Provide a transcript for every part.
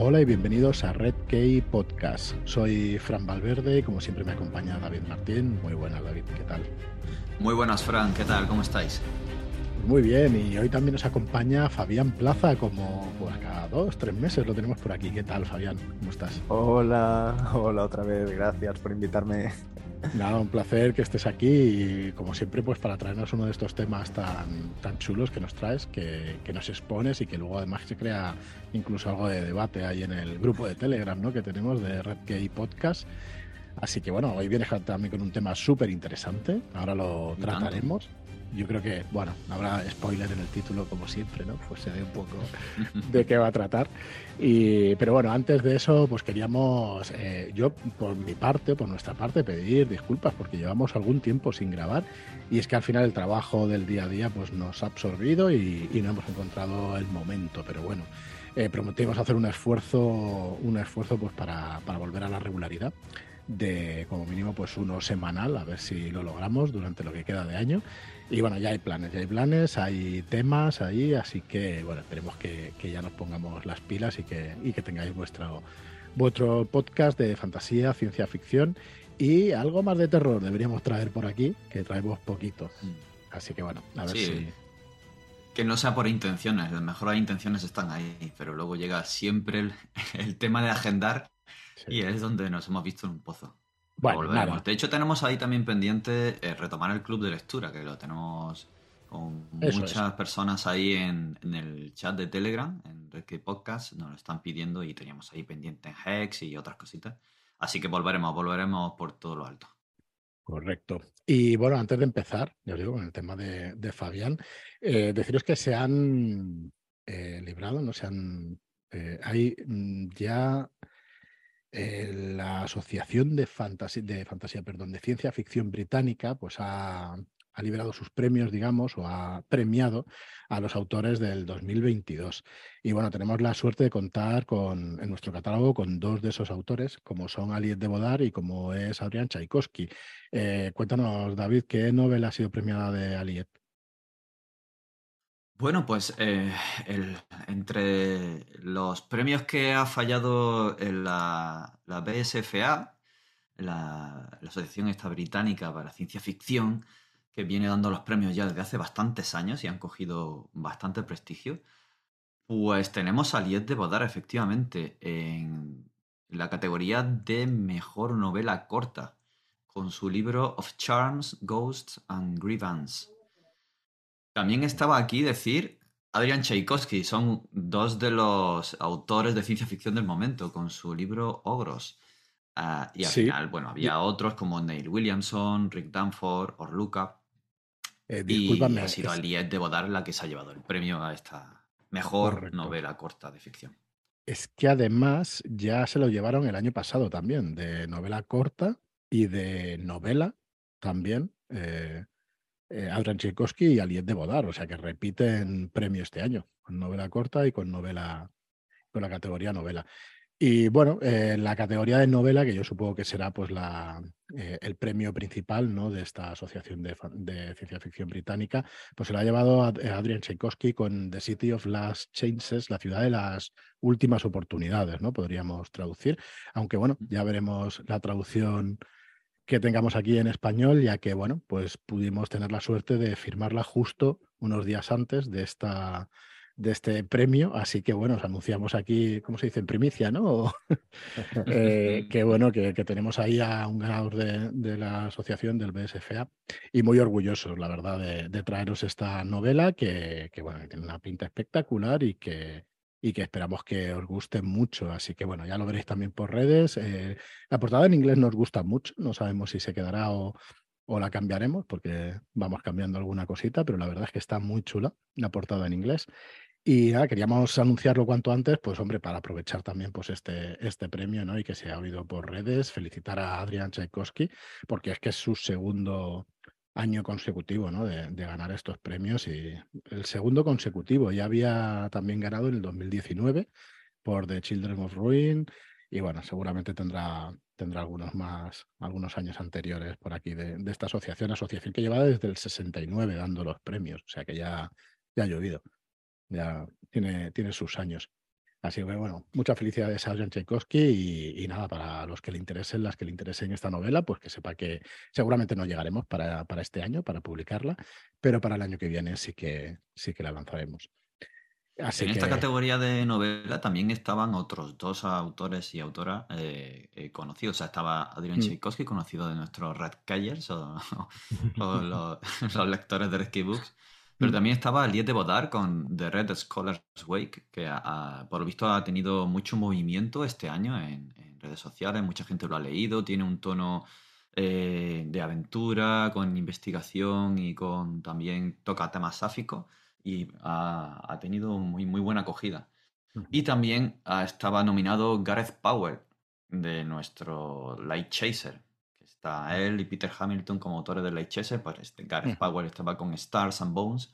Hola y bienvenidos a Red Key Podcast. Soy Fran Valverde y como siempre me acompaña David Martín. Muy buenas David, ¿qué tal? Muy buenas Fran, ¿qué tal? ¿Cómo estáis? Muy bien, y hoy también nos acompaña Fabián Plaza, como pues, cada dos, tres meses lo tenemos por aquí. ¿Qué tal, Fabián? ¿Cómo estás? Hola, hola otra vez, gracias por invitarme. Nada, un placer que estés aquí y como siempre, pues para traernos uno de estos temas tan, tan chulos que nos traes, que, que nos expones y que luego además se crea incluso algo de debate ahí en el grupo de Telegram ¿no? que tenemos de Red Gay Podcast. Así que bueno, hoy vienes también con un tema súper interesante, ahora lo trataremos yo creo que, bueno, habrá spoiler en el título como siempre, ¿no? Pues se ve un poco de qué va a tratar. Y, pero bueno, antes de eso, pues queríamos, eh, yo por mi parte, por nuestra parte, pedir disculpas porque llevamos algún tiempo sin grabar y es que al final el trabajo del día a día pues nos ha absorbido y, no hemos encontrado el momento, pero bueno. Eh, prometimos hacer un esfuerzo, un esfuerzo pues para, para volver a la regularidad de como mínimo pues uno semanal, a ver si lo logramos durante lo que queda de año. Y bueno, ya hay planes, ya hay planes, hay temas ahí, así que bueno, esperemos que, ya nos pongamos las pilas y que, y que tengáis vuestro, vuestro podcast de fantasía, ciencia ficción y algo más de terror deberíamos traer por aquí, que traemos poquito. Mm. Así que bueno, a ver si... Que no sea por intenciones, las mejores intenciones están ahí, pero luego llega siempre el, tema de agendar y es donde nos hemos visto en un pozo. Bueno, De hecho, tenemos ahí también pendiente eh, retomar el club de lectura, que lo tenemos con muchas personas ahí en, el chat de Telegram, en Red Podcast, nos lo están pidiendo y teníamos ahí pendiente en Hex y otras cositas. Así que volveremos, volveremos por todo lo alto. Correcto. Y bueno, antes de empezar, ya os digo, con el tema de, Fabián, eh, deciros que se han eh, librado, no se han. hay mm, ya eh, la Asociación de Fantasía, de perdón, de Ciencia Ficción Británica, pues ha, liberado sus premios, digamos, o ha premiado a los autores del 2022. Y bueno, tenemos la suerte de contar con, en nuestro catálogo con dos de esos autores, como son Aliet de Bodar y como es Adrián Tchaikovsky. Eh, cuéntanos, David, ¿qué novela ha sido premiada de Aliet? Bueno, pues eh, entre los premios que ha fallado la, BSFA, la, Asociación esta británica para ciencia ficción, que viene dando los premios ya desde hace bastantes años y han cogido bastante prestigio, pues tenemos a Liet de Bodar efectivamente en la categoría de mejor novela corta, con su libro Of Charms, Ghosts and Grievance también estaba aquí decir Adrian Tchaikovsky, son dos de los autores de ciencia ficción del momento, con su libro Ogros. Ah, y al final, bueno, había otros como Neil Williamson, Rick Danford, Orluka. Eh, y ha sido Aliette de Bodar la que se ha llevado el premio a esta mejor novela corta de ficción. Es que además ya se lo llevaron el año pasado también, de novela corta y de novela también. Eh, eh, Adrian Tchaikovsky y Aliet de Bodar, o sea que repiten premio este año, con novela corta y con novela, con la categoría novela. Y bueno, eh, la categoría de novela, que yo supongo que será pues la, eh, el premio principal ¿no? de esta asociación de, ciencia ficción británica, pues se lo ha llevado a, Adrian Tchaikovsky con The City of Last Chances, la ciudad de las últimas oportunidades, ¿no? Podríamos traducir, aunque bueno, ya veremos la traducción que tengamos aquí en español, ya que, bueno, pues pudimos tener la suerte de firmarla justo unos días antes de esta de este premio, así que bueno, os anunciamos aquí, ¿cómo se dice? En primicia, ¿no? eh, que bueno, que, tenemos ahí a un ganador de, la asociación del BSFA y muy orgullosos, la verdad, de, traeros esta novela que, que, bueno, tiene una pinta espectacular y que, y que esperamos que os guste mucho. Así que bueno, ya lo veréis también por redes. Eh, la portada en inglés nos gusta mucho, no sabemos si se quedará o, la cambiaremos porque vamos cambiando alguna cosita, pero la verdad es que está muy chula la portada en inglés. Y nada, queríamos anunciarlo cuanto antes, pues hombre, para aprovechar también pues este, este premio, ¿no? Y que se ha oído por redes, felicitar a Adrián Tchaikovsky, porque es que es su segundo año consecutivo ¿no? de, ganar estos premios y el segundo consecutivo. Ya había también ganado en el 2019 por The Children of Ruin y bueno, seguramente tendrá, tendrá algunos más, algunos años anteriores por aquí de, esta asociación, asociación que lleva desde el 69 dando los premios, o sea que ya, ya ha llovido, ya tiene, tiene sus años. Así que bueno, muchas felicidades a Adrian Tchaikovsky y, nada, para los que le interesen, las que le interesen esta novela, pues que sepa que seguramente no llegaremos para, para este año, para publicarla, pero para el año que viene sí que, sí que la lanzaremos. en esta categoría de novela también estaban otros dos autores y autoras eh, eh, conocidos. O sea, estaba Adrian mm. Tchaikovsky, conocido de nuestros Red Callers o, los, lectores de Rescue Books. Pero mm. también estaba Liet de Bodar con The Red Scholars Wake, que por lo visto ha tenido mucho movimiento este año en, redes sociales. Mucha gente lo ha leído. Tiene un tono eh, de aventura, con investigación y con también toca temas sáficos y ha, tenido muy, muy buena acogida. Y también ah, estaba nominado Gareth Powell de nuestro Light Chaser, está él y Peter Hamilton como autores de Light Chaser, pues este Gareth Powell estaba con Stars and Bones,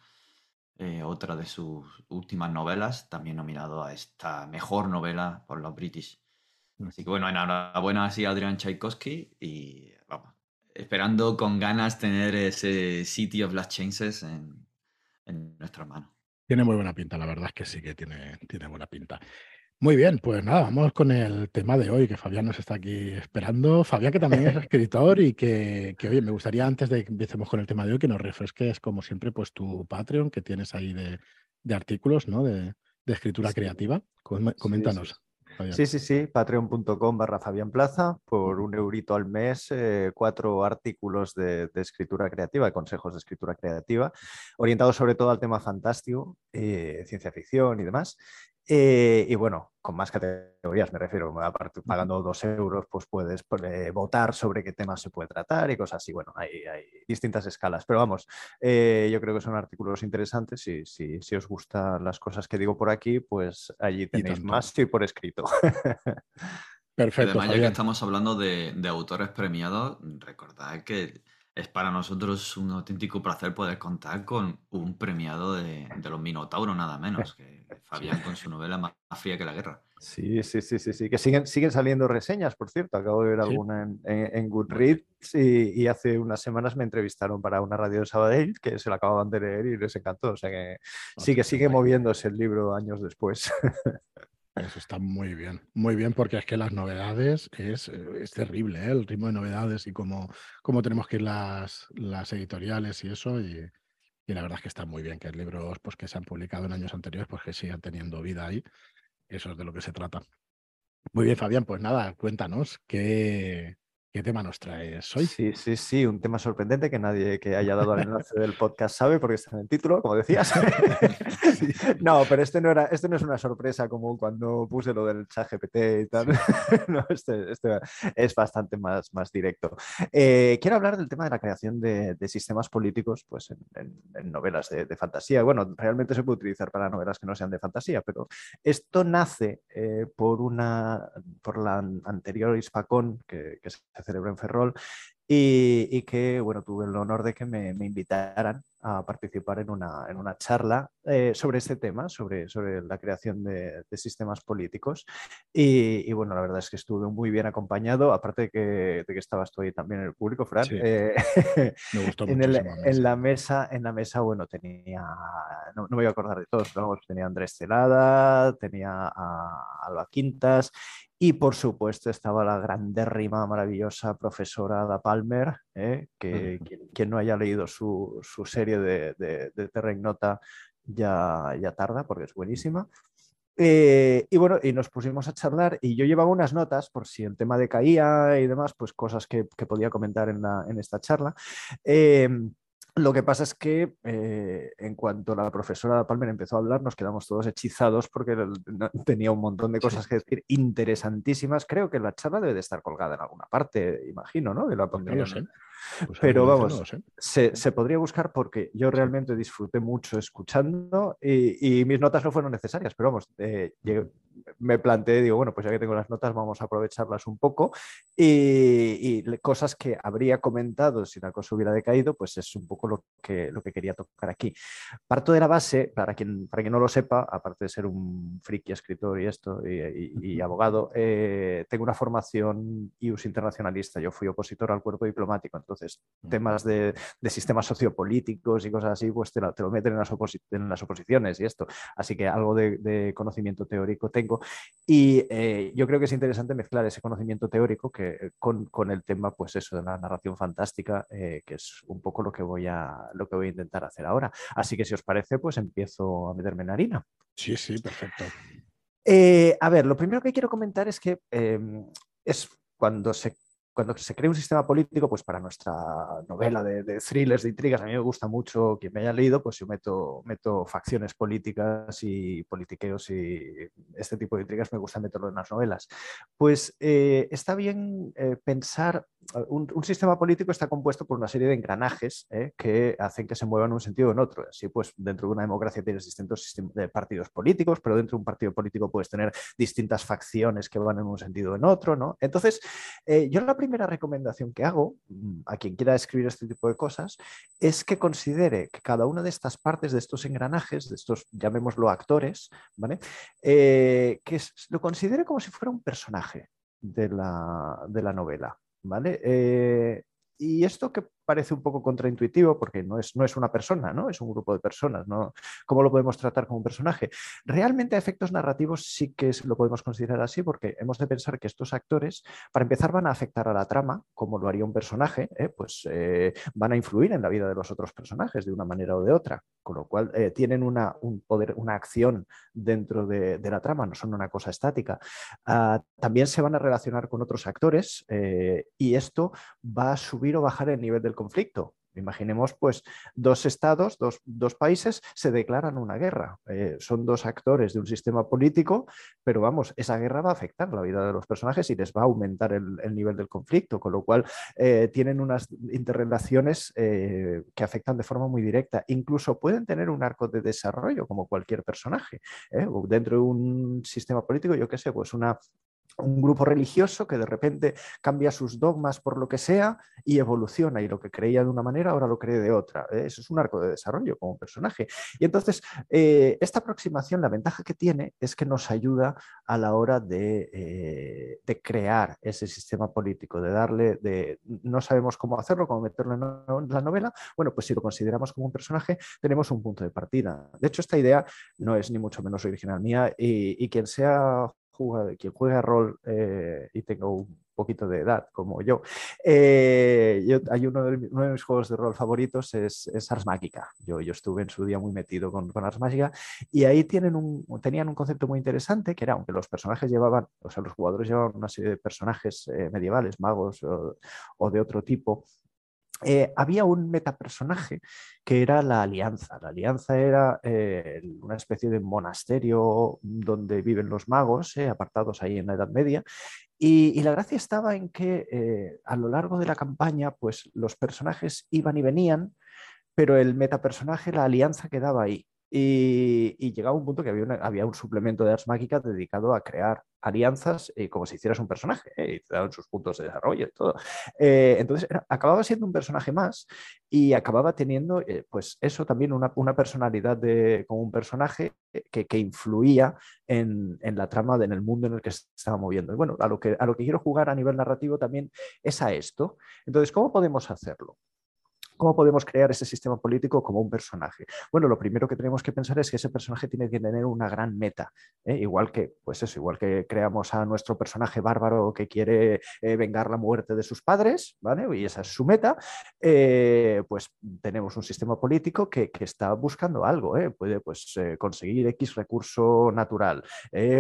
eh, otra de sus últimas novelas, también nominado a esta mejor novela por los British. Así que bueno, enhorabuena así a Adrian Tchaikovsky y vamos, esperando con ganas tener ese City of Last Chances en, en nuestra mano. Tiene muy buena pinta, la verdad es que sí que tiene, tiene buena pinta. Muy bien, pues nada, vamos con el tema de hoy, que Fabián nos está aquí esperando. Fabián, que también es escritor y que, que, oye, me gustaría antes de que empecemos con el tema de hoy, que nos refresques, como siempre, pues tu Patreon que tienes ahí de, de artículos, ¿no? De, de escritura creativa. Coméntanos. Sí, sí, sí, patreon.com barra Fabián Plaza, por un eurito al mes, eh, cuatro artículos de, escritura creativa, consejos de escritura creativa, orientados sobre todo al tema fantástico, eh, ciencia ficción y demás. Eh, y bueno, con más categorías me refiero, pagando dos euros, pues puedes eh, votar sobre qué temas se puede tratar y cosas así. Bueno, hay, hay distintas escalas, pero vamos, eh, yo creo que son artículos interesantes y si, si, os gustan las cosas que digo por aquí, pues allí tenéis más y por escrito. Perfecto. Además, ya que estamos hablando de, de autores premiados, recordad que es para nosotros un auténtico placer poder contar con un premiado de, los Minotauros, nada menos, que Fabián con su novela más, fría que la guerra. Sí, sí, sí, sí, sí, que siguen, siguen saliendo reseñas, por cierto. Acabo de ver alguna en, en, Goodreads y, hace unas semanas me entrevistaron para una radio de Sabadell que se la acababan de leer y les encantó. O sea que sí que sigue moviéndose el libro años después. Eso está muy bien, muy bien, porque es que las novedades es, es terrible, ¿eh? el ritmo de novedades y cómo, cómo tenemos que ir las, las editoriales y eso. Y, y, la verdad es que está muy bien que libros pues, que se han publicado en años anteriores pues, que sigan teniendo vida ahí. Eso es de lo que se trata. Muy bien, Fabián, pues nada, cuéntanos qué, ¿Qué tema nos traes hoy? Sí, sí, sí, un tema sorprendente que nadie que haya dado al enlace del podcast sabe porque está en el título, como decías. no, pero este no, era, este no es una sorpresa como cuando puse lo del chat GPT y tal. no, este, este, es bastante más, más directo. Eh, quiero hablar del tema de la creación de, sistemas políticos pues, en, novelas de, fantasía. Bueno, realmente se puede utilizar para novelas que no sean de fantasía, pero esto nace eh, por, una, por la anterior Hispacón que, que se Cerebro en Ferrol, y, que, bueno, tuve el honor de que me, invitaran a participar en una, en una charla eh, sobre este tema, sobre, sobre la creación de, sistemas políticos. Y, bueno, la verdad es que estuve muy bien acompañado, aparte de que, de que estabas tú ahí también en el público, Fran. Eh, me gustó en, en, la mesa, en la mesa, bueno, tenía, no, me voy a acordar de todos, pero tenía a Andrés Celada, tenía a Alba Quintas y por supuesto estaba la grandérrima, maravillosa profesora Ada Palmer, ¿eh? que quien, no haya leído su, serie de, de, de Nota ya, ya tarda porque es buenísima. Eh, y bueno, y nos pusimos a charlar y yo llevaba unas notas por si el tema decaía y demás, pues cosas que, podía comentar en, en esta charla. Eh, lo que pasa es que eh, en cuanto la profesora Palmer empezó a hablar, nos quedamos todos hechizados porque tenía un montón de cosas que decir interesantísimas. Creo que la charla debe de estar colgada en alguna parte, imagino, ¿no? Que la pues Pero vamos, se, podría buscar porque yo realmente disfruté mucho escuchando y, mis notas no fueron necesarias, pero vamos, eh, me planteé, digo, bueno, pues ya que tengo las notas, vamos a aprovecharlas un poco. Y, cosas que habría comentado si la cosa hubiera decaído, pues es un poco lo que, lo que quería tocar aquí. Parto de la base, para quien, para quien no lo sepa, aparte de ser un friki escritor y esto, y, abogado, eh, tengo una formación IUS internacionalista. Yo fui opositor al cuerpo diplomático Entonces, temas de, sistemas sociopolíticos y cosas así, pues te lo, meten en las, en las, oposiciones y esto. Así que algo de, conocimiento teórico tengo. Y eh, yo creo que es interesante mezclar ese conocimiento teórico que, con, con el tema, pues eso, de la narración fantástica, eh, que es un poco lo que, voy a, lo que voy a intentar hacer ahora. Así que si os parece, pues empiezo a meterme en harina. Sí, sí, perfecto. Eh, a ver, lo primero que quiero comentar es que es cuando se cuando se crea un sistema político, pues para nuestra novela de, thrillers, de intrigas, a mí me gusta mucho, quien me haya leído, pues yo meto, meto facciones políticas y politiqueos y este tipo de intrigas me gusta meterlo en las novelas. Pues eh, está bien eh, pensar, un, sistema político está compuesto por una serie de engranajes eh, que hacen que se muevan en un sentido o en otro. Así pues, dentro de una democracia tienes distintos partidos políticos, pero dentro de un partido político puedes tener distintas facciones que van en un sentido o en otro, ¿no? Entonces, yo la primera recomendación que hago mm, a quien quiera escribir este tipo de cosas es que considere que cada una de estas partes, de estos engranajes, de estos, llamémoslo actores, ¿vale? Eh, que lo considere como si fuera un personaje de la novela. ¿Vale? Eh, y esto que parece un poco contraintuitivo porque no es, no es una persona, ¿no? Es un grupo de personas, ¿no? ¿Cómo lo podemos tratar como un personaje? Realmente a efectos narrativos sí que lo podemos considerar así porque hemos de pensar que estos actores, para empezar, van a afectar a la trama, como lo haría un personaje, ¿eh? pues eh, van a influir en la vida de los otros personajes de una manera o de otra, con lo cual eh, tienen una, un poder, una acción dentro de, la trama, no son una cosa estática. Ah, también se van a relacionar con otros actores y esto va a subir o bajar el nivel del conflicto. Imaginemos, pues, dos estados, dos, países se declaran una guerra. Eh, son dos actores de un sistema político, pero vamos, esa guerra va a afectar la vida de los personajes y les va a aumentar el, nivel del conflicto, con lo cual eh, tienen unas interrelaciones eh, que afectan de forma muy directa. Incluso pueden tener un arco de desarrollo como cualquier personaje. Dentro de un sistema político, yo qué sé, pues una un grupo religioso que de repente cambia sus dogmas por lo que sea y evoluciona y lo que creía de una manera ahora lo cree de otra. ¿eh? Eso es un arco de desarrollo como personaje. Y entonces, eh, esta aproximación, la ventaja que tiene es que nos ayuda a la hora de, eh, de, crear ese sistema político, de darle, de no sabemos cómo hacerlo, cómo meterlo en la novela. Bueno, pues si lo consideramos como un personaje, tenemos un punto de partida. De hecho, esta idea no es ni mucho menos original mía y, y quien sea quien juega rol eh, y tenga un poquito de edad como yo, eh, hay uno de, mis juegos de rol favoritos es, Ars Magica. Yo, yo, estuve en su día muy metido con, con Ars Magica y ahí tienen un, tenían un concepto muy interesante que era, aunque los personajes llevaban, o sea, los jugadores llevaban una serie de personajes eh, medievales, magos o de otro tipo, eh, había un metapersonaje que era la Alianza. La Alianza era eh, una especie de monasterio donde viven los magos, eh, apartados ahí en la Edad Media. Y, la gracia estaba en que a lo largo de la campaña, pues los personajes iban y venían, pero el metapersonaje, la Alianza, quedaba ahí. Y, llegaba un punto que había, había, un suplemento de Ars Mágica dedicado a crear alianzas eh, como si hicieras un personaje eh, y te daban sus puntos de desarrollo y todo. Eh, entonces acababa siendo un personaje más y acababa teniendo, pues eso también, una, una personalidad de, como un personaje que, que influía en, en, la trama, de, en el mundo en el que se estaba moviendo. Y bueno, a lo, que, a lo que quiero jugar a nivel narrativo también es a esto. Entonces, ¿cómo podemos hacerlo? ¿Cómo podemos crear ese sistema político como un personaje? Bueno, lo primero que tenemos que pensar es que ese personaje tiene que tener una gran meta, ¿eh? igual que, pues eso, igual que creamos a nuestro personaje bárbaro que quiere eh, vengar la muerte de sus padres, ¿vale? Y esa es su meta, eh, pues tenemos un sistema político que, está buscando algo, puede pues conseguir X recurso natural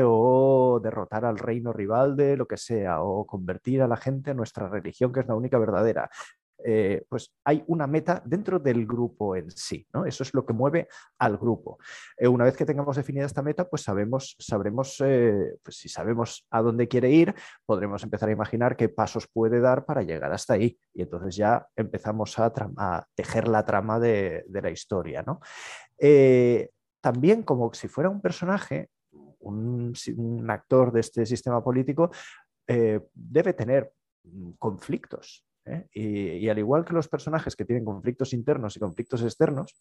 o derrotar al reino rival de lo que sea o convertir a la gente en nuestra religión que es la única verdadera. Eh, pues hay una meta dentro del grupo en sí. ¿no? Eso es lo que mueve al grupo. Eh, una vez que tengamos definida esta meta, pues sabemos, sabremos, eh, pues si sabemos a dónde quiere ir, podremos empezar a imaginar qué pasos puede dar para llegar hasta ahí. Y entonces ya empezamos a, tejer la trama de, la historia. ¿no? también como si fuera un personaje, un, actor de este sistema político, debe tener mm, conflictos. ¿Eh? Y, al igual que los personajes que tienen conflictos internos y conflictos externos,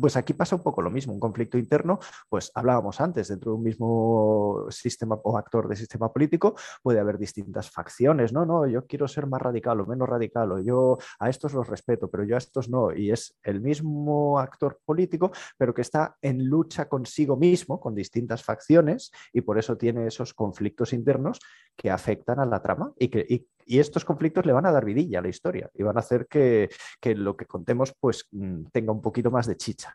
Pues aquí pasa un poco lo mismo, un conflicto interno, pues hablábamos antes, dentro de un mismo sistema o actor de sistema político puede haber distintas facciones, no, no, yo quiero ser más radical o menos radical, o yo a estos los respeto, pero yo a estos no, y es el mismo actor político, pero que está en lucha consigo mismo, con distintas facciones, y por eso tiene esos conflictos internos que afectan a la trama y que, estos conflictos le van a dar vidilla a la historia y van a hacer que, que lo que contemos pues mm, tenga un poquito más de chicha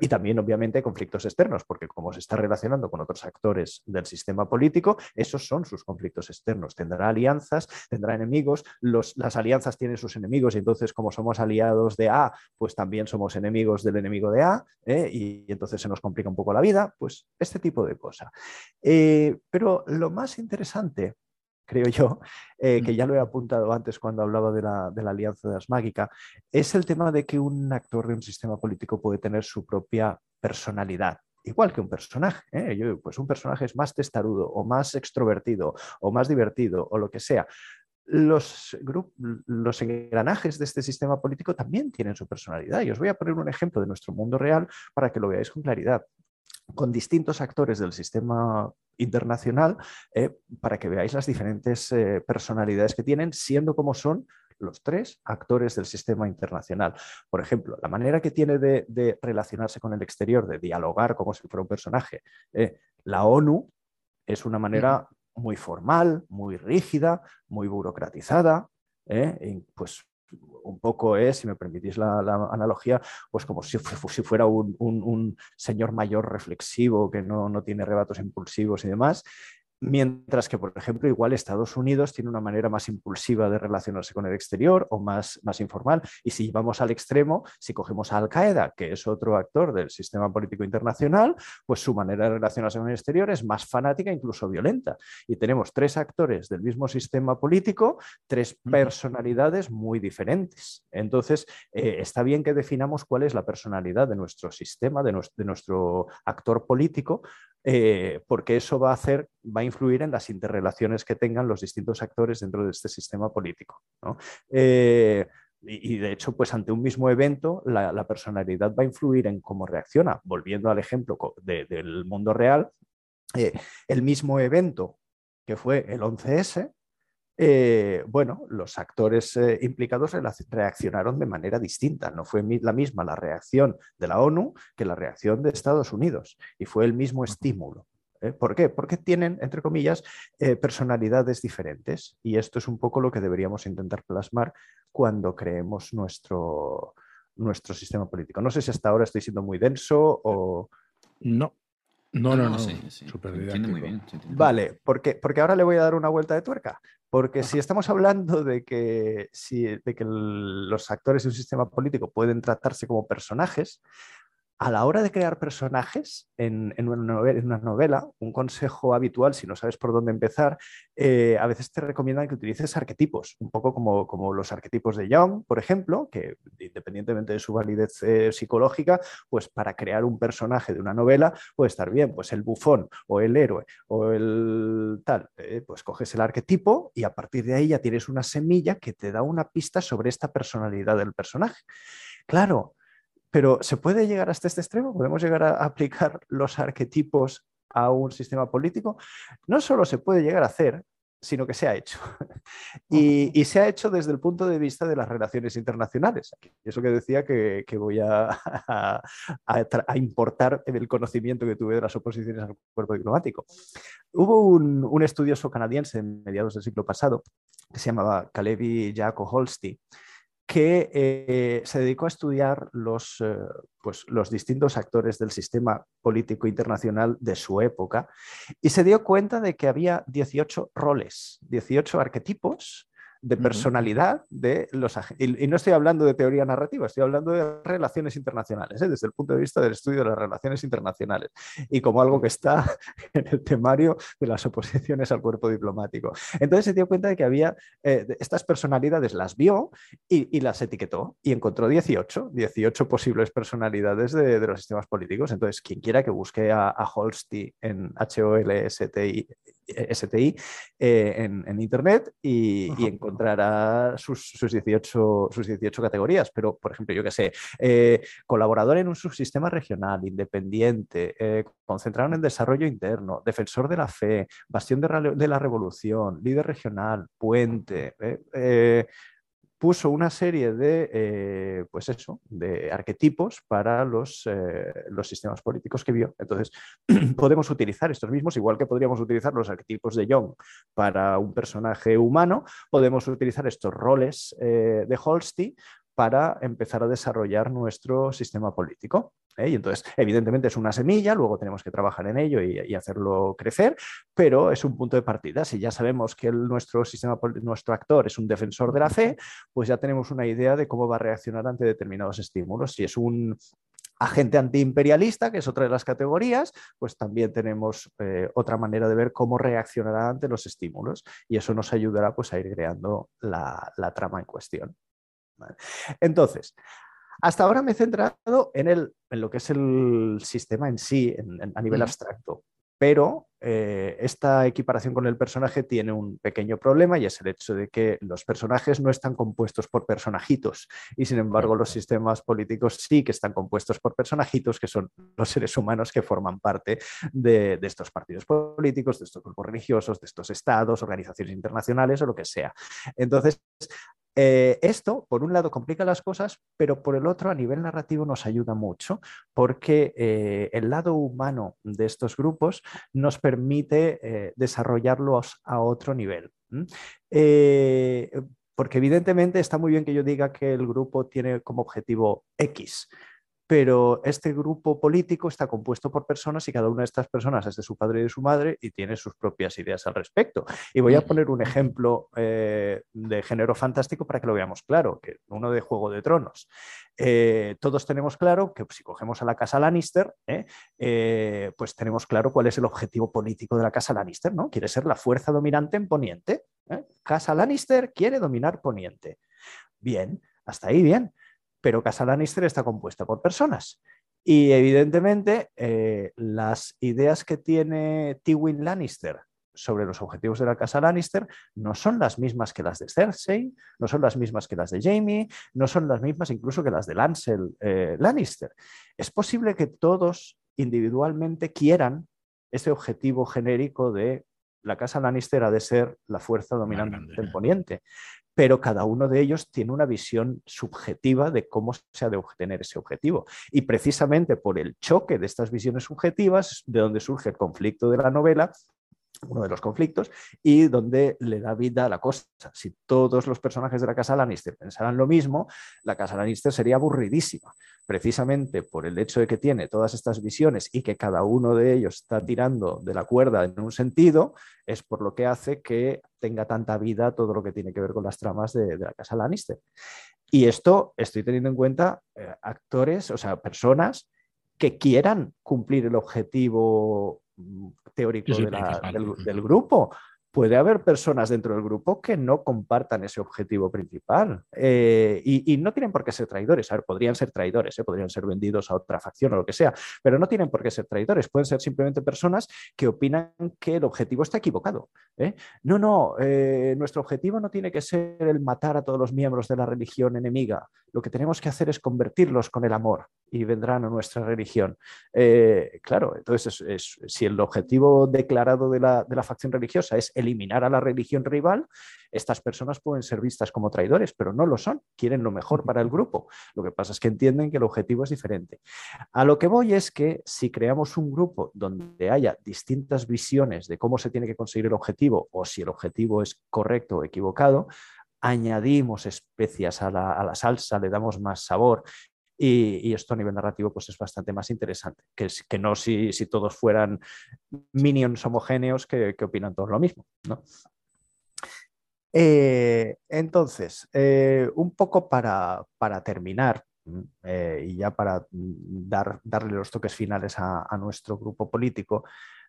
y también, obviamente, conflictos externos, porque como se está relacionando con otros actores del sistema político, esos son sus conflictos externos. Tendrá alianzas, tendrá enemigos, las alianzas tienen sus enemigos y entonces, como somos aliados de A, pues también somos enemigos del enemigo de A, ¿eh? y, entonces se nos complica un poco la vida, pues este tipo de cosas. Eh, pero lo más interesante creo yo, eh, que ya lo he apuntado antes cuando hablaba de la, de la alianza de las mágica, es el tema de que un actor de un sistema político puede tener su propia personalidad igual que un personaje. ¿eh? pues un personaje es más testarudo o más extrovertido o más divertido o lo que sea. Los, los engranajes de este sistema político también tienen su personalidad. Y os voy a poner un ejemplo de nuestro mundo real para que lo veáis con claridad con distintos actores del sistema internacional eh, para que veáis las diferentes eh, personalidades que tienen, siendo como son los tres actores del sistema internacional. Por ejemplo, la manera que tiene de, relacionarse con el exterior, de dialogar como si fuera un personaje. Eh, la ONU es una manera muy formal, muy rígida, muy burocratizada. pues un poco es, si me permitís la, analogía, pues como si, fuera un, señor mayor reflexivo que no, no tiene rebatos impulsivos y demás, Mientras que, por ejemplo, igual Estados Unidos tiene una manera más impulsiva de relacionarse con el exterior o más, más informal. Y si vamos al extremo, si cogemos a Al Qaeda, que es otro actor del sistema político internacional, pues su manera de relacionarse con el exterior es más fanática, incluso violenta. Y tenemos tres actores del mismo sistema político, tres personalidades muy diferentes. Entonces, eh, está bien que definamos cuál es la personalidad de nuestro sistema, de, de nuestro actor político, eh, porque eso va a hacer, va a influir en las interrelaciones que tengan los distintos actores dentro de este sistema político. Eh, y, de hecho, pues ante un mismo evento, la, personalidad va a influir en cómo reacciona. Volviendo al ejemplo del mundo real, eh, el mismo evento que fue el 11S, eh, bueno, los actores eh, implicados reaccionaron de manera distinta. No fue la misma la reacción de la ONU que la reacción de Estados Unidos y fue el mismo estímulo. ¿eh? ¿Por qué? Porque tienen, entre comillas, personalidades diferentes y esto es un poco lo que deberíamos intentar plasmar cuando creemos nuestro, nuestro sistema político. No sé si hasta ahora estoy siendo muy denso o... No, no, no, no. muy bien. Vale, porque, porque ahora le voy a dar una vuelta de tuerca. Porque si estamos hablando de que, si, de que los actores de un sistema político pueden tratarse como personajes, a la hora de crear personajes en, una novela, un consejo habitual, si no sabes por dónde empezar, eh, a veces te recomiendan que utilices arquetipos, un poco como, los arquetipos de Young, por ejemplo, que independientemente de su validez eh, psicológica, pues para crear un personaje de una novela puede estar bien, pues el bufón o el héroe o el tal, eh, pues coges el arquetipo y a partir de ahí ya tienes una semilla que te da una pista sobre esta personalidad del personaje. Claro, pero ¿se puede llegar hasta este extremo? ¿Podemos llegar a aplicar los arquetipos a un sistema político? No solo se puede llegar a hacer, sino que se ha hecho. Y, se ha hecho desde el punto de vista de las relaciones internacionales. Eso que decía que, voy a, a, importar el conocimiento que tuve de las oposiciones al cuerpo diplomático. Hubo un, un estudioso canadiense en mediados del siglo pasado que se llamaba Kalevi Jaakko Holsti, que eh, se dedicó a estudiar los, eh, pues, los distintos actores del sistema político internacional de su época y se dio cuenta de que había 18 roles, 18 arquetipos de personalidad de los agentes. Y, no estoy hablando de teoría narrativa, estoy hablando de relaciones internacionales, ¿eh? desde el punto de vista del estudio de las relaciones internacionales y como algo que está en el temario de las oposiciones al cuerpo diplomático. Entonces se dio cuenta de que había eh, estas personalidades, las vio y, las etiquetó y encontró 18, 18 posibles personalidades de, los sistemas políticos. Entonces, quien quiera que busque a, a Holsti en H-O-L-S-T-I STI eh, en, Internet y, encontrará sus, 18, sus 18 categorías. Pero, por ejemplo, yo que sé, eh, colaborador en un subsistema regional, independiente, eh, concentrado en el desarrollo interno, defensor de la fe, bastión de, de la revolución, líder regional, puente puso una serie de, eh, pues eso, de arquetipos para los, eh, los, sistemas políticos que vio. Entonces, podemos utilizar estos mismos, igual que podríamos utilizar los arquetipos de Young para un personaje humano, podemos utilizar estos roles eh, de Holsti para empezar a desarrollar nuestro sistema político. ¿eh? Y entonces, evidentemente es una semilla, luego tenemos que trabajar en ello y, hacerlo crecer, pero es un punto de partida. Si ya sabemos que nuestro sistema, nuestro actor es un defensor de la fe, pues ya tenemos una idea de cómo va a reaccionar ante determinados estímulos. Si es un agente antiimperialista, que es otra de las categorías, pues también tenemos eh, otra manera de ver cómo reaccionará ante los estímulos y eso nos ayudará pues, a ir creando la, trama en cuestión. Entonces, hasta ahora me he centrado en, el, en lo que es el sistema en sí, a nivel abstracto, pero eh, esta equiparación con el personaje tiene un pequeño problema y es el hecho de que los personajes no están compuestos por personajitos. Y sin embargo los sistemas políticos sí que están compuestos por personajitos que son los seres humanos que forman parte de, de estos partidos políticos, de estos grupos religiosos, de estos estados, organizaciones internacionales o lo que sea. Entonces, eh, esto, por un lado, complica las cosas, pero por el otro, a nivel narrativo, nos ayuda mucho porque eh, el lado humano de estos grupos nos permite eh, desarrollarlos a otro nivel. porque evidentemente está muy bien que yo diga que el grupo tiene como objetivo X, pero este grupo político está compuesto por personas y cada una de estas personas es de su padre y de su madre y tiene sus propias ideas al respecto. Y voy a poner un ejemplo eh, de género fantástico para que lo veamos claro, que uno de Juego de Tronos. Eh, todos tenemos claro que si cogemos a la casa Lannister, eh, pues tenemos claro cuál es el objetivo político de la casa Lannister, ¿no? Quiere ser la fuerza dominante en Poniente. Casa Lannister quiere dominar Poniente. Bien, hasta ahí bien pero Casa Lannister está compuesta por personas. Y evidentemente eh, las ideas que tiene Tywin Lannister sobre los objetivos de la casa Lannister no son las mismas que las de Cersei, no son las mismas que las de Jamie, no son las mismas incluso que las de Lancel eh, Lannister. Es posible que todos individualmente quieran ese objetivo genérico de la casa Lannister ha de ser la fuerza dominante del poniente, pero cada uno de ellos tiene una visión subjetiva de cómo se ha de obtener ese objetivo. Y precisamente por el choque de estas visiones subjetivas, de donde surge el conflicto de la novela, uno de los conflictos, y donde le da vida a la cosa. Si todos los personajes de la casa Lannister pensaran lo mismo, la casa Lannister sería aburridísima, precisamente por el hecho de que tiene todas estas visiones y que cada uno de ellos está tirando de la cuerda en un sentido, es por lo que hace que tenga tanta vida todo lo que tiene que ver con las tramas de, la casa Lannister. Y esto estoy teniendo en cuenta eh, actores, o sea, personas que quieran cumplir el objetivo teórico del, grupo puede haber personas dentro del grupo que no compartan ese objetivo principal eh, y, no tienen por qué ser traidores. A ver, podrían ser traidores, ¿eh? podrían ser vendidos a otra facción o lo que sea, pero no tienen por qué ser traidores. Pueden ser simplemente personas que opinan que el objetivo está equivocado. ¿eh? No, no, nuestro objetivo no tiene que ser el matar a todos los miembros de la religión enemiga. Lo que tenemos que hacer es convertirlos con el amor y vendrán a nuestra religión. claro, entonces si el objetivo declarado de la, de la facción religiosa es eliminar a la religión rival, estas personas pueden ser vistas como traidores, pero no lo son, quieren lo mejor para el grupo. Lo que pasa es que entienden que el objetivo es diferente. A lo que voy es que si creamos un grupo donde haya distintas visiones de cómo se tiene que conseguir el objetivo o si el objetivo es correcto o equivocado, añadimos especias a la, a la salsa, le damos más sabor y, esto a nivel narrativo pues es bastante más interesante, que, que no si, todos fueran minions homogéneos que, opinan todos lo mismo. Eh, entonces, eh, un poco para, terminar, eh, y ya para dar, darle los toques finales a, nuestro grupo político,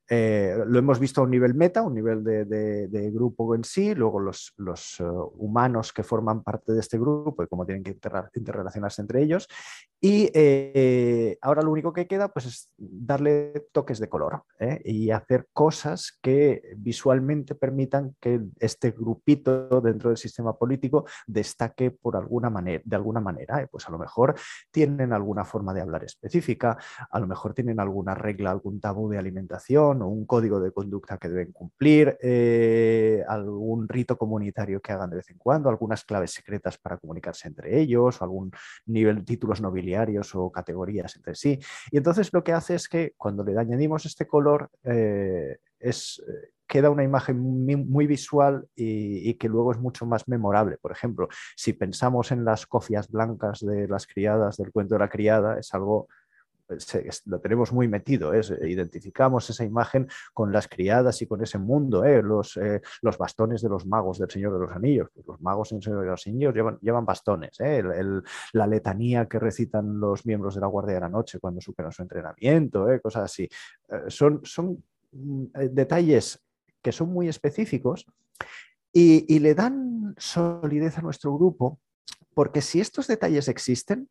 lo hemos visto a un nivel meta, un nivel de, grupo en sí, luego los, los humanos que forman parte de este grupo y cómo tienen que interrelacionarse entre ellos. Y eh, ahora lo único que queda pues, es darle toques de color ¿eh? y hacer cosas que visualmente permitan que este grupito dentro del sistema político destaque por alguna manera, de alguna manera. ¿eh? Pues a lo mejor tienen alguna forma de hablar específica, a lo mejor tienen alguna regla, algún tabú de alimentación o un código de conducta que deben cumplir, algún rito comunitario que hagan de vez en cuando, algunas claves secretas para comunicarse entre ellos, algún nivel de títulos nobiliarios o categorías entre sí. Y entonces lo que hace es que cuando le añadimos este color, eh, es, eh, queda una imagen muy, visual y, que luego es mucho más memorable. Por ejemplo, si pensamos en las cofias blancas de las criadas del cuento de la criada, es algo lo tenemos muy metido, ¿eh? identificamos esa imagen con las criadas y con ese mundo, ¿eh? los, eh, los, bastones de los magos del Señor de los Anillos. Pues los magos en Señor de los Anillos llevan, llevan bastones, la letanía que recitan los miembros de la Guardia de la Noche cuando superan su entrenamiento, cosas así. son, son mm, detalles que son muy específicos y le dan solidez a nuestro grupo porque si estos detalles existen,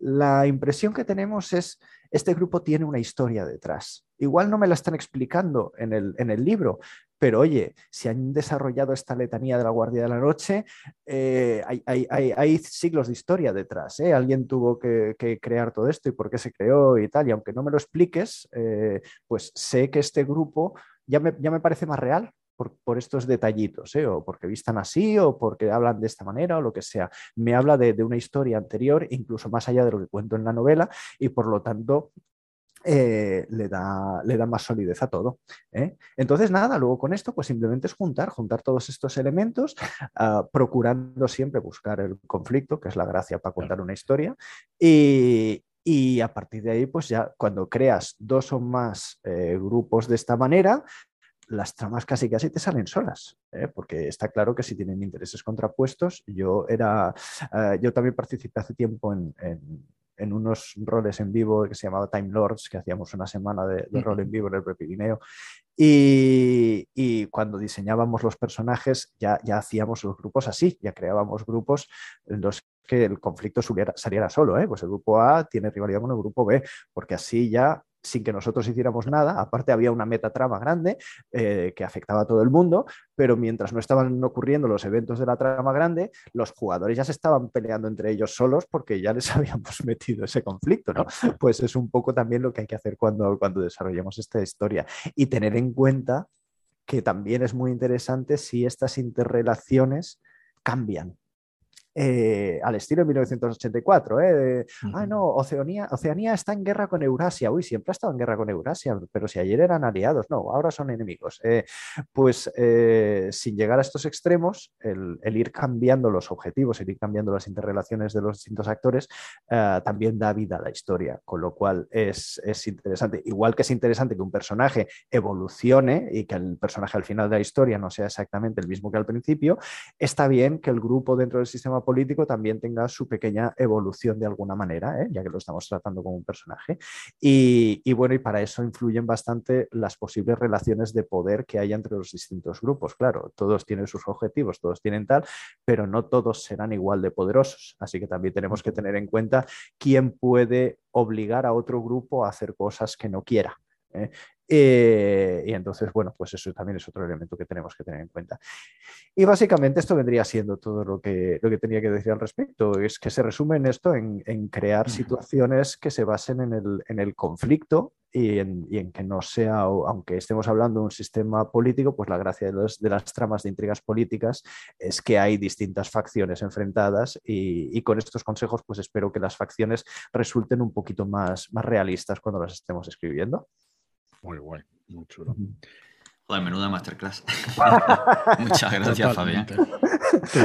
la impresión que tenemos es, este grupo tiene una historia detrás. Igual no me la están explicando en el, libro, pero oye, si han desarrollado esta letanía de la Guardia de la Noche, eh, hay, siglos de historia detrás. ¿eh? Alguien tuvo que, crear todo esto y por qué se creó y tal. Y aunque no me lo expliques, eh, pues sé que este grupo ya ya me parece más real por, estos detallitos, ¿eh? o porque vistan así, o porque hablan de esta manera, o lo que sea. Me habla de, una historia anterior, incluso más allá de lo que cuento en la novela, y por lo tanto eh, le, da, le, da, más solidez a todo. ¿eh? Entonces, nada, luego con esto, pues simplemente es juntar, juntar todos estos elementos, ah, procurando siempre buscar el conflicto, que es la gracia para contar una historia, y, a partir de ahí, pues ya cuando creas dos o más grupos de esta manera, las tramas casi casi te salen solas, ¿eh? porque está claro que si tienen intereses contrapuestos, yo era, eh, yo también participé hace tiempo en, unos roles en vivo que se llamaba Time Lords, que hacíamos una semana de, rol en vivo en el Prepirineo, y, y, cuando diseñábamos los personajes ya, ya hacíamos los grupos así, ya creábamos grupos en los que el conflicto saliera solo, ¿eh? pues el grupo A tiene rivalidad con el grupo B, porque así ya sin que nosotros hiciéramos nada. Aparte había una metatrama grande eh, que afectaba a todo el mundo, pero mientras no estaban ocurriendo los eventos de la trama grande, los jugadores ya se estaban peleando entre ellos solos porque ya les habíamos metido ese conflicto, ¿no? Pues es un poco también lo que hay que hacer cuando, cuando desarrollamos esta historia y tener en cuenta que también es muy interesante si estas interrelaciones cambian eh, al estilo de 1984. ¿eh? Ah, no, Oceanía, Oceanía está en guerra con Eurasia. Uy, siempre ha estado en guerra con Eurasia, pero si ayer eran aliados, no, ahora son enemigos. Eh, pues sin llegar a estos extremos, el, ir cambiando los objetivos, el ir cambiando las interrelaciones de los distintos actores, también da vida a la historia, con lo cual es, es interesante. Igual que es interesante que un personaje evolucione y que el personaje al final de la historia no sea exactamente el mismo que al principio, está bien que el grupo dentro del sistema político también tenga su pequeña evolución de alguna manera, ¿eh? ya que lo estamos tratando como un personaje. Y, bueno, y para eso influyen bastante las posibles relaciones de poder que hay entre los distintos grupos. Claro, todos tienen sus objetivos, todos tienen tal, pero no todos serán igual de poderosos. Así que también tenemos que tener en cuenta quién puede obligar a otro grupo a hacer cosas que no quiera. ¿eh? Eh, y entonces, bueno, pues eso también es otro elemento que tenemos que tener en cuenta. Y básicamente esto vendría siendo todo lo que, lo que tenía que decir al respecto. Es que se resume en esto, en, crear situaciones que se basen en el, en el conflicto y en, y en, que no sea, aunque estemos hablando de un sistema político, pues la gracia de, de las tramas de intrigas políticas es que hay distintas facciones enfrentadas y, y, con estos consejos pues espero que las facciones resulten un poquito más, más realistas cuando las estemos escribiendo. Muy guay, muy chulo. Joder, menuda masterclass. Muchas gracias, Fabián.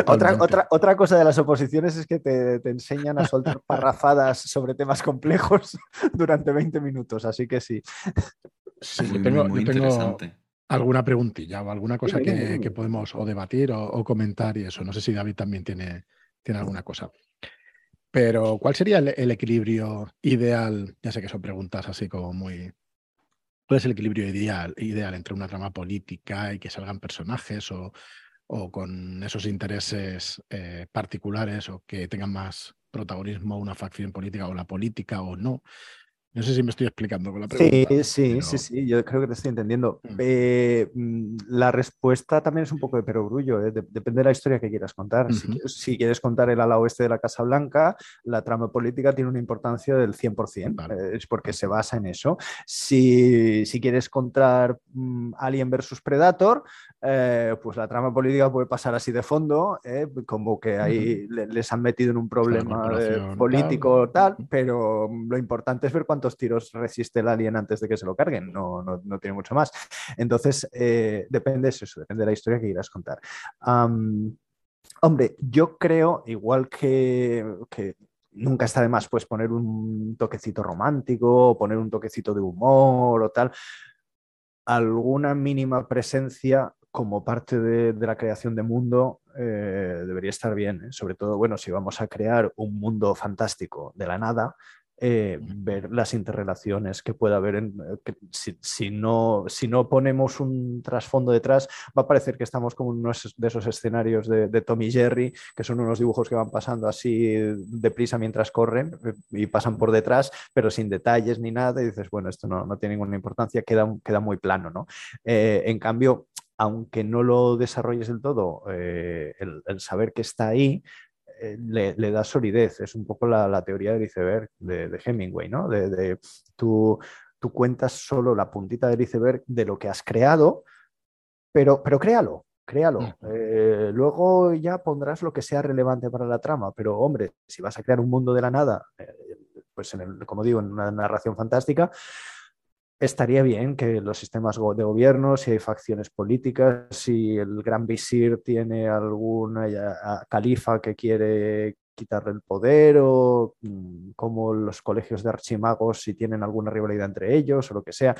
Otra, otra, otra, cosa de las oposiciones es que te, te, enseñan a soltar parrafadas sobre temas complejos durante 20 minutos, así que sí. Sí, yo tengo, muy interesante. alguna preguntilla o alguna cosa que, que podemos o debatir o, comentar y eso. No sé si David también tiene, tiene alguna cosa. Pero, ¿cuál sería el equilibrio ideal? Ya sé que son preguntas así como muy, ¿Cuál es el equilibrio ideal, ideal entre una trama política y que salgan personajes o, con esos intereses eh, particulares o que tengan más protagonismo una facción política o la política o no. No sé si me estoy explicando con la pregunta. Sí, sí, sí, sí, yo creo que te estoy entendiendo. Mm. Eh, mm, la respuesta también es un poco de perogrullo, ¿eh? depende de la historia que quieras contar. si, quieres contar el ala oeste de la Casa Blanca, la trama política tiene una importancia del 100%, eh, es porque se basa en eso. Si, quieres contar mm, Alien versus Predator, pues la trama política puede pasar así de fondo, como que ahí les han metido en un problema político tal, pero lo importante es ver cuánto tiros resiste el alien antes de que se lo carguen, no, no, tiene mucho más. Entonces, eh, depende de eso, depende de la historia que quieras contar. hombre, yo creo, igual que, nunca está de más pues poner un toquecito romántico, poner un toquecito de humor o tal, alguna mínima presencia como parte de, la creación de mundo eh, debería estar bien. ¿eh? Sobre todo, bueno, si vamos a crear un mundo fantástico de la nada, eh, ver las interrelaciones que pueda haber. En, eh, si, no, si no ponemos un trasfondo detrás, va a parecer que estamos como uno de esos escenarios de, de Tom y Jerry, que son unos dibujos que van pasando así deprisa mientras corren eh, y pasan por detrás, pero sin detalles ni nada. Y dices, bueno, esto no, no tiene ninguna importancia, queda, queda muy plano. ¿no? en cambio, aunque no lo desarrolles del todo, el, saber que está ahí eh, le, da solidez. Es un poco la, teoría del iceberg de, Hemingway, ¿no? De, tú, cuentas solo la puntita del iceberg de lo que has creado, pero, pero créalo, créalo. Eh, luego ya pondrás lo que sea relevante para la trama, pero hombre, si vas a crear un mundo de la nada, eh, pues en el, como digo, en una narración fantástica, estaría bien que los sistemas de gobierno, si hay facciones políticas, si el gran visir tiene alguna califa que quiere quitarle el poder o mm, como los colegios de archimagos si tienen alguna rivalidad entre ellos o lo que sea.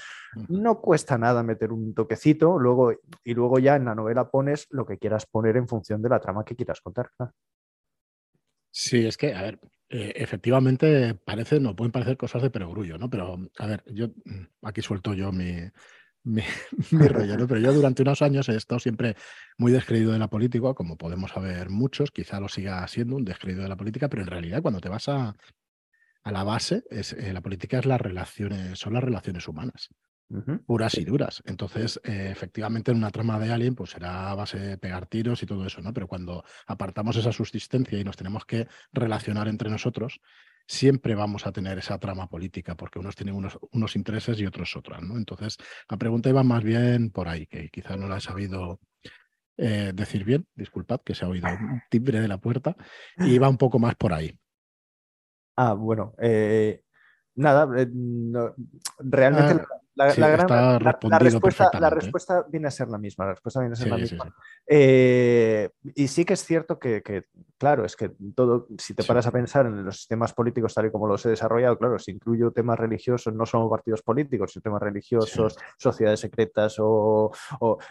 No cuesta nada meter un toquecito luego, y luego ya en la novela pones lo que quieras poner en función de la trama que quieras contar. Sí, es que, a ver, eh, efectivamente parece, no pueden parecer cosas de perogrullo, ¿no? Pero, a ver, yo mm, aquí suelto yo mi, mi, rollo, ¿no? Pero yo durante unos años he estado siempre muy descreído de la política, como podemos saber muchos, quizá lo siga siendo un descreído de la política, pero en realidad cuando te vas a, a la base, es, eh, la política es las relaciones, son las relaciones humanas puras y duras. Entonces, eh, efectivamente, en una trama de Alien, pues será a base de pegar tiros y todo eso, ¿no? Pero cuando apartamos esa subsistencia y nos tenemos que relacionar entre nosotros, siempre vamos a tener esa trama política, porque unos tienen unos, unos intereses y otros otras, ¿no? Entonces, la pregunta iba más bien por ahí, que quizá no la he sabido eh, decir bien, disculpad que se ha oído un timbre de la puerta, y iba un poco más por ahí. Ah, bueno, eh, nada, realmente ah, la, respuesta, viene a ser la misma. La respuesta viene a ser la misma. Eh, y sí que es cierto que, claro, es que todo, si te paras a pensar en los sistemas políticos tal y como los he desarrollado, claro, si incluyo temas religiosos, no son partidos políticos, sino temas religiosos, sociedades secretas o,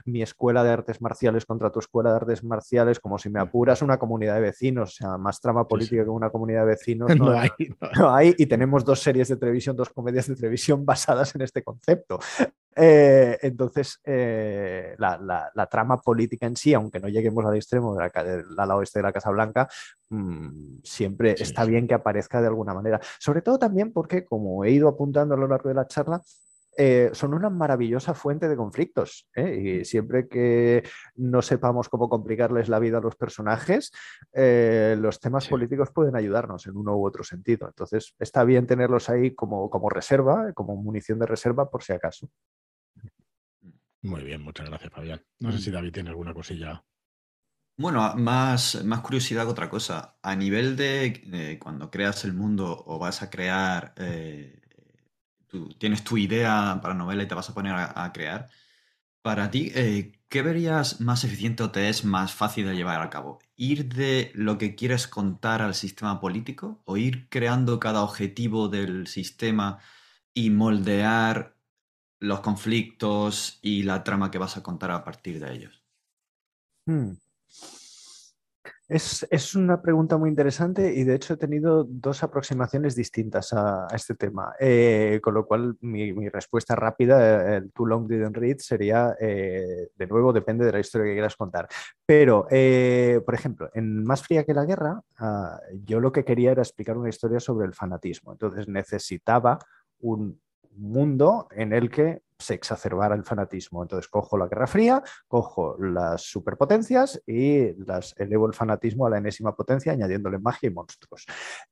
mi escuela de artes marciales contra tu escuela de artes marciales, como si me apuras una comunidad de vecinos, o sea, más trama política que una comunidad de vecinos. No, hay, no hay. Y tenemos dos series de televisión, dos comedias de televisión basadas en este concepto. Eh, entonces, eh, la, trama política en sí, aunque no lleguemos al extremo de la, del ala oeste de la Casa Blanca, mm, siempre está bien que aparezca de alguna manera. Sobre todo también porque, como he ido apuntando a lo largo de la charla, eh, son una maravillosa fuente de conflictos. ¿eh? Y siempre que no sepamos cómo complicarles la vida a los personajes, eh, los temas políticos pueden ayudarnos en uno u otro sentido. Entonces, está bien tenerlos ahí como, como reserva, como munición de reserva, por si acaso. Muy bien, muchas gracias, Fabián. No sé si mm. David tiene alguna cosilla. Bueno, más, más curiosidad que otra cosa. A nivel de cuando creas el mundo o vas a crear tú tienes tu idea para novela y te vas a poner a, crear, para ti, eh, ¿qué verías más eficiente o te es más fácil de llevar a cabo? ¿Ir de lo que quieres contar al sistema político o ir creando cada objetivo del sistema y moldear los conflictos y la trama que vas a contar a partir de ellos? Hmm. Es, una pregunta muy interesante y de hecho he tenido dos aproximaciones distintas a, este tema, eh, con lo cual mi, respuesta rápida, el too long didn't read, sería, eh, de nuevo, depende de la historia que quieras contar. Pero, eh, por ejemplo, en Más fría que la guerra, ah, yo lo que quería era explicar una historia sobre el fanatismo, entonces necesitaba un mundo en el que se exacerbara el fanatismo. Entonces cojo la Guerra Fría, cojo las superpotencias y las elevo el fanatismo a la enésima potencia añadiéndole magia y monstruos.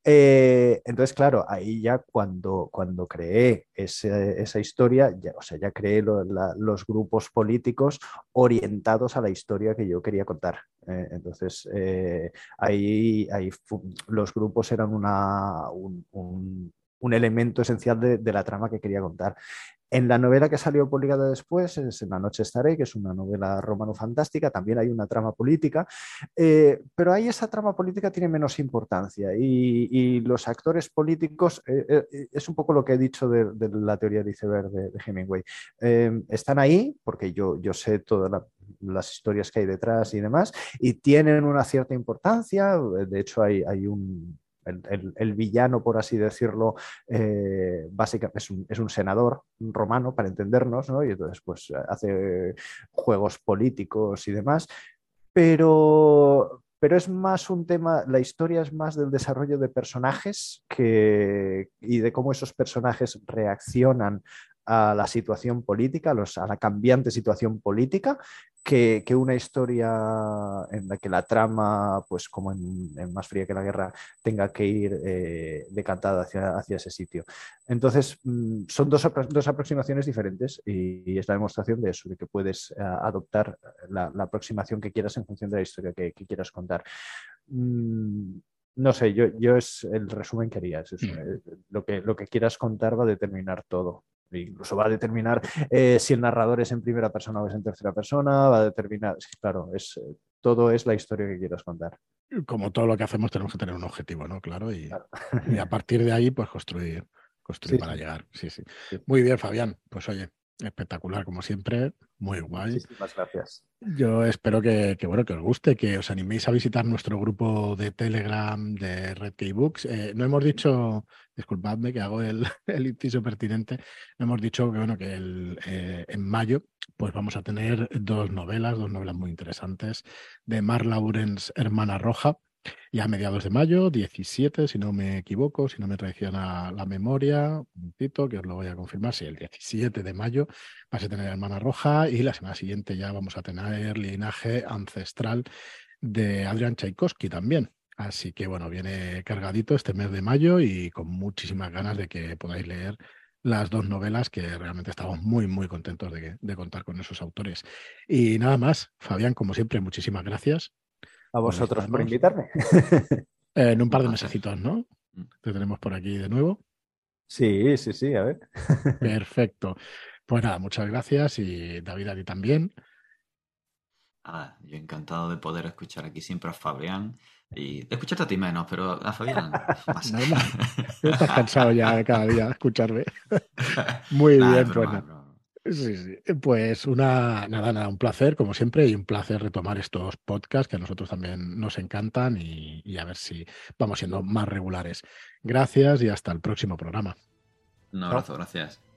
Eh, entonces, claro, ahí ya cuando, cuando creé esa historia, ya, o sea, ya creé los grupos políticos orientados a la historia que yo quería contar. Eh, entonces, eh, ahí, ahí los grupos eran una, un, elemento esencial de, la trama que quería contar. En la novela que salió publicada después, es En la noche estaré, que es una novela romano-fantástica, también hay una trama política, eh, pero ahí esa trama política tiene menos importancia y, los actores políticos, eh, eh, es un poco lo que he dicho de, la teoría de iceberg de, Hemingway, están ahí porque yo, yo sé todas las historias que hay detrás y demás, y tienen una cierta importancia, de hecho hay, hay un el, villano, por así decirlo, eh, básicamente es un, senador romano, para entendernos, ¿no? y entonces pues hace juegos políticos y demás, pero, pero es más un tema, la historia es más del desarrollo de personajes y de cómo esos personajes reaccionan a la situación política, a la cambiante situación política, que, una historia en la que la trama, pues como en, Más fría que la guerra, tenga que ir eh, decantada hacia, hacia, ese sitio. Entonces, mm, son dos, dos, aproximaciones diferentes y, es la demostración de eso, de que puedes eh, adoptar la, aproximación que quieras en función de la historia que, quieras contar. Mm, no sé, yo, yo es el resumen que haría. Mm. Eh, lo, que, lo que quieras contar va a determinar todo. Incluso va a determinar eh, si el narrador es en primera persona o es en tercera persona, va a determinar, claro, es, eh, todo es la historia que quieras contar. Como todo lo que hacemos tenemos que tener un objetivo, ¿no? Claro, y, a partir de ahí pues construir, construir para llegar. Sí, sí, Muy bien, Fabián. Pues oye, espectacular como siempre, muy guay. Muchísimas gracias. Yo espero que, bueno, que os guste, que os animéis a visitar nuestro grupo de Telegram de Red Books. Eh, no hemos dicho, disculpadme que hago el, el inciso pertinente, no hemos dicho que bueno, que el, eh, en mayo pues vamos a tener dos novelas, dos novelas muy interesantes de Mar Laurens, Hermana Roja, y a mediados de mayo, 17, si no me equivoco, si no me traiciona la memoria, un momentito, que os lo voy a confirmar, sí, el 17 de mayo vas a tener Hermana Roja y la semana siguiente ya vamos a tener linaje ancestral de Adrian Tchaikovsky también. Así que bueno, viene cargadito este mes de mayo y con muchísimas ganas de que podáis leer las dos novelas que realmente estamos muy, muy contentos de contar con esos autores. Y nada más, Fabián, como siempre, muchísimas gracias a vosotros por invitarme. en un par de mesecitos, ¿no? Mm. Te tenemos por aquí de nuevo. Sí, sí, sí, a ver. Perfecto. Pues nada, muchas gracias y David a ti también. Ah, yo encantado de poder escuchar aquí siempre a Fabián y de escucharte a ti menos, pero a Fabián más. Estás cansado ya de cada día de escucharme. Muy bien, pues Sí, sí. Pues una, nada, nada, un placer, como siempre, y un placer retomar estos podcasts que a nosotros también nos encantan y, y a ver si vamos siendo más regulares. Gracias y hasta el próximo programa. Un abrazo, gracias.